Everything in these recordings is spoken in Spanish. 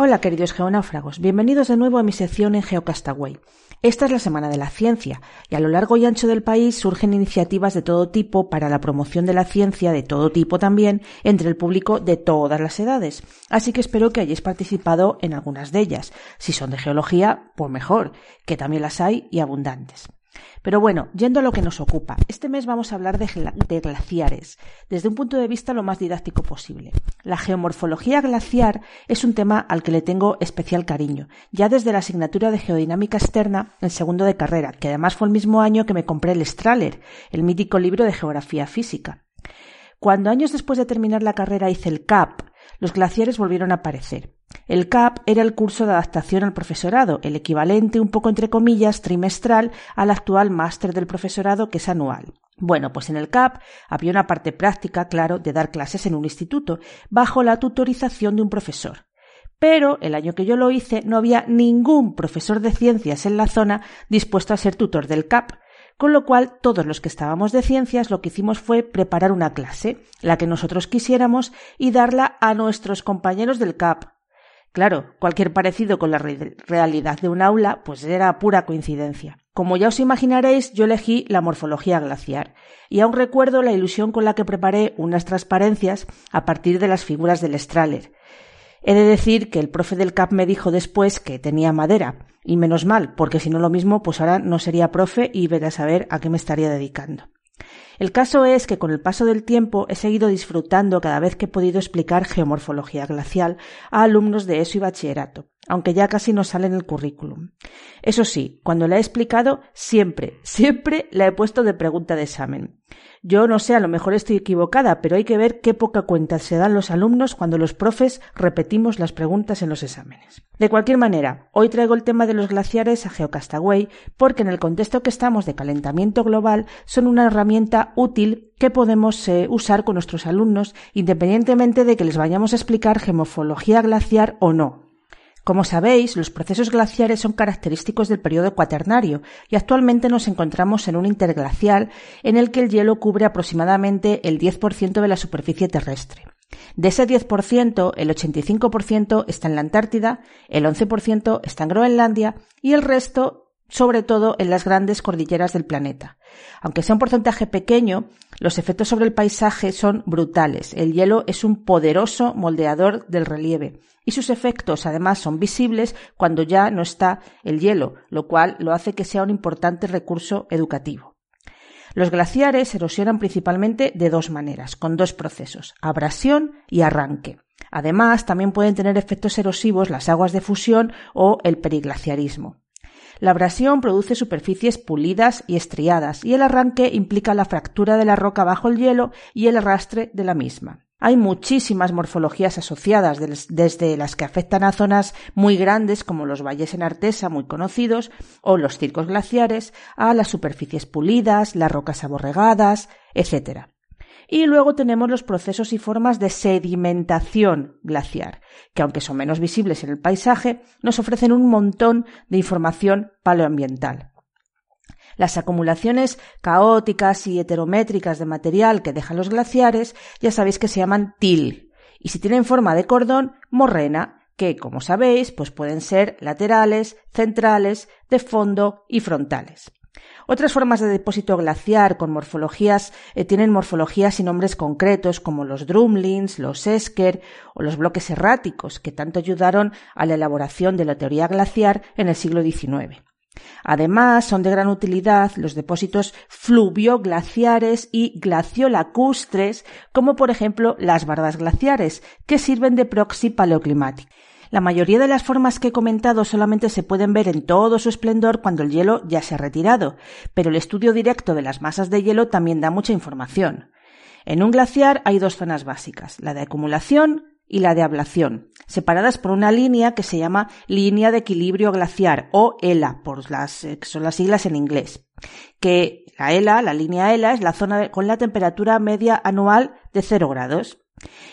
Hola queridos geonáufragos, bienvenidos de nuevo a mi sección en Geocastaway. Esta es la Semana de la Ciencia y a lo largo y ancho del país surgen iniciativas de todo tipo para la promoción de la ciencia, de todo tipo también, entre el público de todas las edades. Así que espero que hayáis participado en algunas de ellas. Si son de geología, pues mejor, que también las hay y abundantes. Pero bueno, yendo a lo que nos ocupa, este mes vamos a hablar de, glaciares, desde un punto de vista lo más didáctico posible. La geomorfología glaciar es un tema al que le tengo especial cariño, ya desde la asignatura de geodinámica externa en segundo de carrera, que además fue el mismo año que me compré el Strahler, el mítico libro de geografía física. Cuando años después de terminar la carrera hice el CAP, los glaciares volvieron a aparecer. El CAP era el curso de adaptación al profesorado, el equivalente, un poco entre comillas, trimestral al actual máster del profesorado, que es anual. Bueno, pues en el CAP había una parte práctica, claro, de dar clases en un instituto, bajo la tutorización de un profesor. Pero el año que yo lo hice no había ningún profesor de ciencias en la zona dispuesto a ser tutor del CAP, con lo cual todos los que estábamos de ciencias lo que hicimos fue preparar una clase, la que nosotros quisiéramos, y darla a nuestros compañeros del CAP. Claro, cualquier parecido con la realidad de un aula, pues era pura coincidencia. Como ya os imaginaréis, yo elegí la morfología glaciar, y aún recuerdo la ilusión con la que preparé unas transparencias a partir de las figuras del Strahler. He de decir que el profe del CAP me dijo después que tenía madera, y menos mal, porque si no lo mismo, pues ahora no sería profe y verá a saber a qué me estaría dedicando. El caso es que con el paso del tiempo he seguido disfrutando cada vez que he podido explicar geomorfología glacial a alumnos de ESO y bachillerato, aunque ya casi no sale en el currículum. Eso sí, cuando la he explicado, siempre, siempre la he puesto de pregunta de examen. Yo no sé, a lo mejor estoy equivocada, pero hay que ver qué poca cuenta se dan los alumnos cuando los profes repetimos las preguntas en los exámenes. De cualquier manera, hoy traigo el tema de los glaciares a Geocastaway porque en el contexto que estamos de calentamiento global son una herramienta útil que podemos eh, usar con nuestros alumnos independientemente de que les vayamos a explicar geomorfología glaciar o no. Como sabéis, los procesos glaciares son característicos del periodo cuaternario y actualmente nos encontramos en un interglacial en el que el hielo cubre aproximadamente el 10% de la superficie terrestre. De ese 10%, el 85% está en la Antártida, el 11% está en Groenlandia y el resto sobre todo en las grandes cordilleras del planeta. Aunque sea un porcentaje pequeño, los efectos sobre el paisaje son brutales. El hielo es un poderoso moldeador del relieve y sus efectos además son visibles cuando ya no está el hielo, lo cual lo hace que sea un importante recurso educativo. Los glaciares erosionan principalmente de dos maneras, con dos procesos, abrasión y arranque. Además, también pueden tener efectos erosivos las aguas de fusión o el periglaciarismo. La abrasión produce superficies pulidas y estriadas y el arranque implica la fractura de la roca bajo el hielo y el arrastre de la misma. Hay muchísimas morfologías asociadas, desde las que afectan a zonas muy grandes como los valles en Artesa, muy conocidos, o los circos glaciares, a las superficies pulidas, las rocas aborregadas, etc. Y luego tenemos los procesos y formas de sedimentación glaciar, que aunque son menos visibles en el paisaje, nos ofrecen un montón de información paleoambiental. Las acumulaciones caóticas y heterométricas de material que dejan los glaciares ya sabéis que se llaman til, y si tienen forma de cordón, morrena, que, como sabéis, pues pueden ser laterales, centrales, de fondo y frontales. Otras formas de depósito glaciar con morfologías eh, tienen morfologías y nombres concretos como los drumlins, los esker o los bloques erráticos que tanto ayudaron a la elaboración de la teoría glaciar en el siglo XIX. Además, son de gran utilidad los depósitos fluvioglaciares y glaciolacustres, como por ejemplo las bardas glaciares, que sirven de proxy paleoclimático. La mayoría de las formas que he comentado solamente se pueden ver en todo su esplendor cuando el hielo ya se ha retirado, pero el estudio directo de las masas de hielo también da mucha información. En un glaciar hay dos zonas básicas, la de acumulación y la de ablación, separadas por una línea que se llama línea de equilibrio glaciar o ELA, por las, eh, son las siglas en inglés. Que la ELA, la línea ELA, es la zona con la temperatura media anual de 0 grados.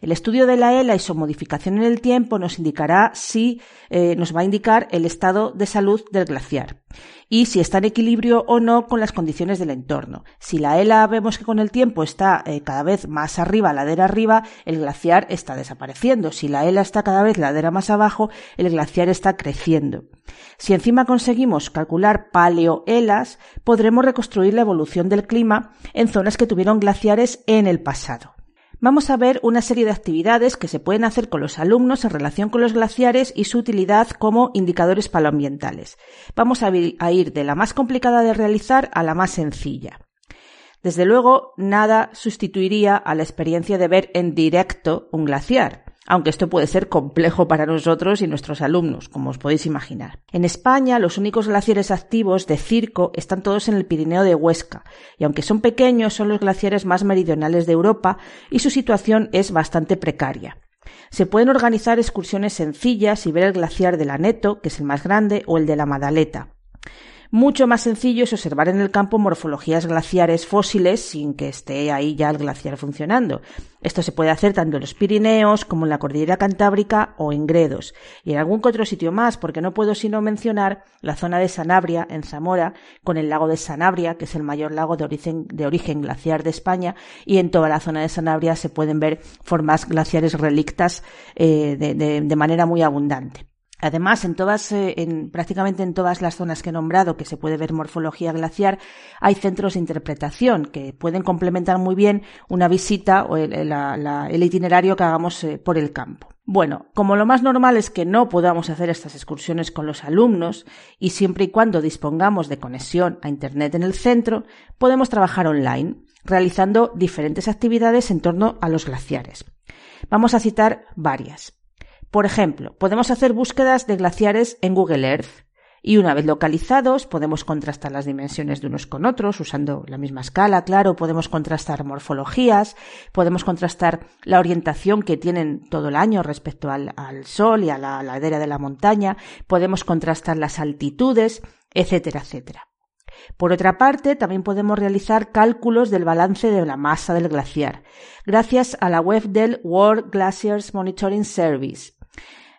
El estudio de la ELA y su modificación en el tiempo nos indicará si eh, nos va a indicar el estado de salud del glaciar y si está en equilibrio o no con las condiciones del entorno. Si la ELA vemos que con el tiempo está eh, cada vez más arriba, ladera arriba, el glaciar está desapareciendo. Si la ELA está cada vez ladera más abajo, el glaciar está creciendo. Si encima conseguimos calcular paleoelas, podremos reconstruir la evolución del clima en zonas que tuvieron glaciares en el pasado. Vamos a ver una serie de actividades que se pueden hacer con los alumnos en relación con los glaciares y su utilidad como indicadores paloambientales. Vamos a ir de la más complicada de realizar a la más sencilla. Desde luego, nada sustituiría a la experiencia de ver en directo un glaciar aunque esto puede ser complejo para nosotros y nuestros alumnos, como os podéis imaginar. En España, los únicos glaciares activos de circo están todos en el Pirineo de Huesca, y aunque son pequeños, son los glaciares más meridionales de Europa y su situación es bastante precaria. Se pueden organizar excursiones sencillas y ver el glaciar de la Neto, que es el más grande, o el de la Madaleta. Mucho más sencillo es observar en el campo morfologías glaciares fósiles sin que esté ahí ya el glaciar funcionando. Esto se puede hacer tanto en los Pirineos como en la Cordillera Cantábrica o en Gredos. Y en algún otro sitio más, porque no puedo sino mencionar la zona de Sanabria, en Zamora, con el lago de Sanabria, que es el mayor lago de origen, de origen glaciar de España, y en toda la zona de Sanabria se pueden ver formas glaciares relictas eh, de manera muy abundante. Además, en todas, eh, en, prácticamente en todas las zonas que he nombrado que se puede ver morfología glaciar, hay centros de interpretación que pueden complementar muy bien una visita o el, itinerario que hagamos eh, por el campo. Bueno, como lo más normal es que no podamos hacer estas excursiones con los alumnos y siempre y cuando dispongamos de conexión a Internet en el centro, podemos trabajar online, realizando diferentes actividades en torno a los glaciares. Vamos a citar varias. Por ejemplo, podemos hacer búsquedas de glaciares en Google Earth y una vez localizados podemos contrastar las dimensiones de unos con otros usando la misma escala, claro, podemos contrastar morfologías, podemos contrastar la orientación que tienen todo el año respecto al, sol y a la ladera de la montaña, podemos contrastar las altitudes, etcétera, etcétera. Por otra parte, también podemos realizar cálculos del balance de la masa del glaciar, gracias a la web del World Glaciers Monitoring Service,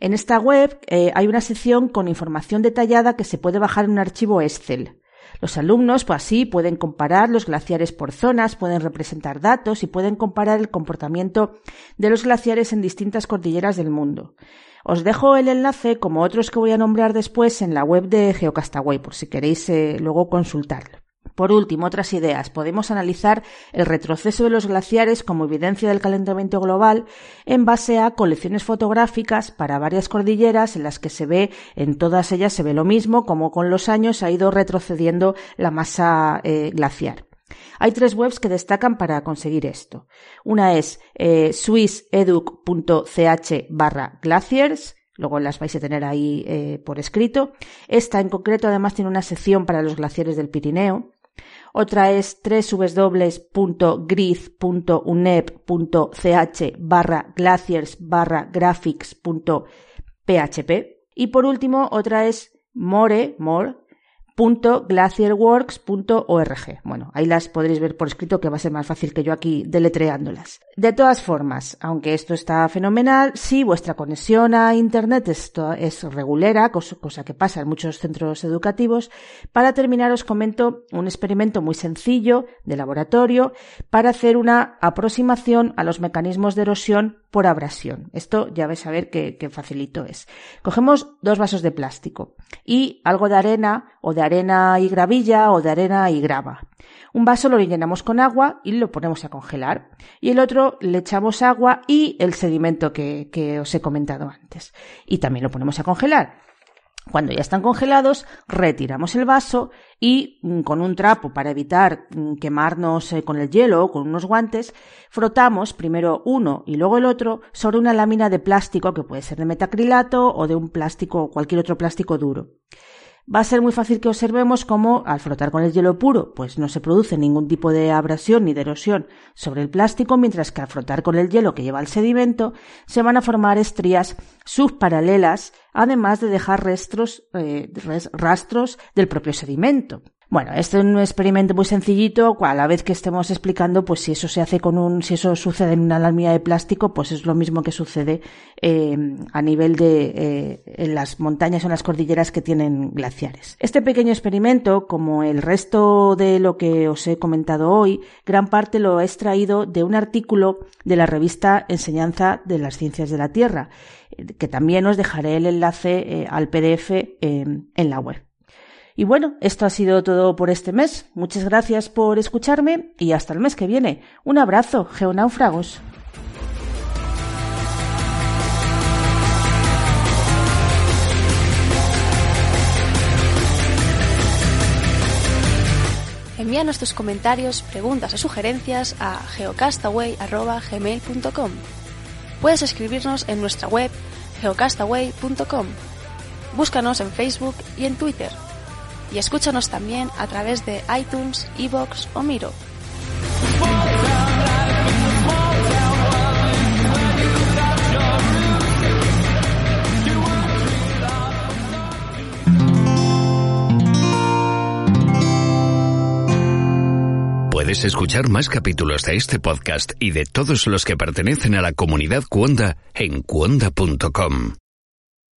en esta web eh, hay una sección con información detallada que se puede bajar en un archivo Excel. Los alumnos, pues así, pueden comparar los glaciares por zonas, pueden representar datos y pueden comparar el comportamiento de los glaciares en distintas cordilleras del mundo. Os dejo el enlace, como otros que voy a nombrar después, en la web de Geocastaway, por si queréis eh, luego consultarlo. Por último, otras ideas. Podemos analizar el retroceso de los glaciares como evidencia del calentamiento global en base a colecciones fotográficas para varias cordilleras en las que se ve, en todas ellas se ve lo mismo, como con los años ha ido retrocediendo la masa eh, glaciar. Hay tres webs que destacan para conseguir esto. Una es eh, swisseduc.ch barra glaciers, luego las vais a tener ahí eh, por escrito. Esta en concreto además tiene una sección para los glaciares del Pirineo otra es www.grid.unep.ch barra glaciers barra graphics.php y por último otra es more, more .glacierworks.org. Bueno, ahí las podréis ver por escrito que va a ser más fácil que yo aquí deletreándolas. De todas formas, aunque esto está fenomenal, si vuestra conexión a Internet es, es regulera, cosa, que pasa en muchos centros educativos, para terminar os comento un experimento muy sencillo de laboratorio para hacer una aproximación a los mecanismos de erosión por abrasión. Esto ya vais a ver qué, facilito es. Cogemos dos vasos de plástico y algo de arena o de arena y gravilla o de arena y grava. Un vaso lo llenamos con agua y lo ponemos a congelar. Y el otro le echamos agua y el sedimento que, que os he comentado antes. Y también lo ponemos a congelar. Cuando ya están congelados, retiramos el vaso y mm, con un trapo para evitar mm, quemarnos eh, con el hielo o con unos guantes, frotamos primero uno y luego el otro sobre una lámina de plástico que puede ser de metacrilato o de un plástico o cualquier otro plástico duro. Va a ser muy fácil que observemos cómo al frotar con el hielo puro, pues no se produce ningún tipo de abrasión ni de erosión sobre el plástico, mientras que al frotar con el hielo que lleva el sedimento, se van a formar estrías subparalelas, además de dejar eh, rastros del propio sedimento. Bueno, este es un experimento muy sencillito, a la vez que estemos explicando, pues si eso se hace con un, si eso sucede en una lámina de plástico, pues es lo mismo que sucede eh, a nivel de eh, en las montañas o en las cordilleras que tienen glaciares. Este pequeño experimento, como el resto de lo que os he comentado hoy, gran parte lo he extraído de un artículo de la revista Enseñanza de las Ciencias de la Tierra, eh, que también os dejaré el enlace al PDF en la web. Y bueno, esto ha sido todo por este mes. Muchas gracias por escucharme y hasta el mes que viene. Un abrazo, geonáufragos. Envíanos tus comentarios, preguntas o sugerencias a geocastaway.gmail.com. Puedes escribirnos en nuestra web geocastaway.com. Búscanos en Facebook y en Twitter y escúchanos también a través de iTunes, Evox o Miro. Puedes escuchar más capítulos de este podcast y de todos los que pertenecen a la comunidad Cuonda en cuonda.com.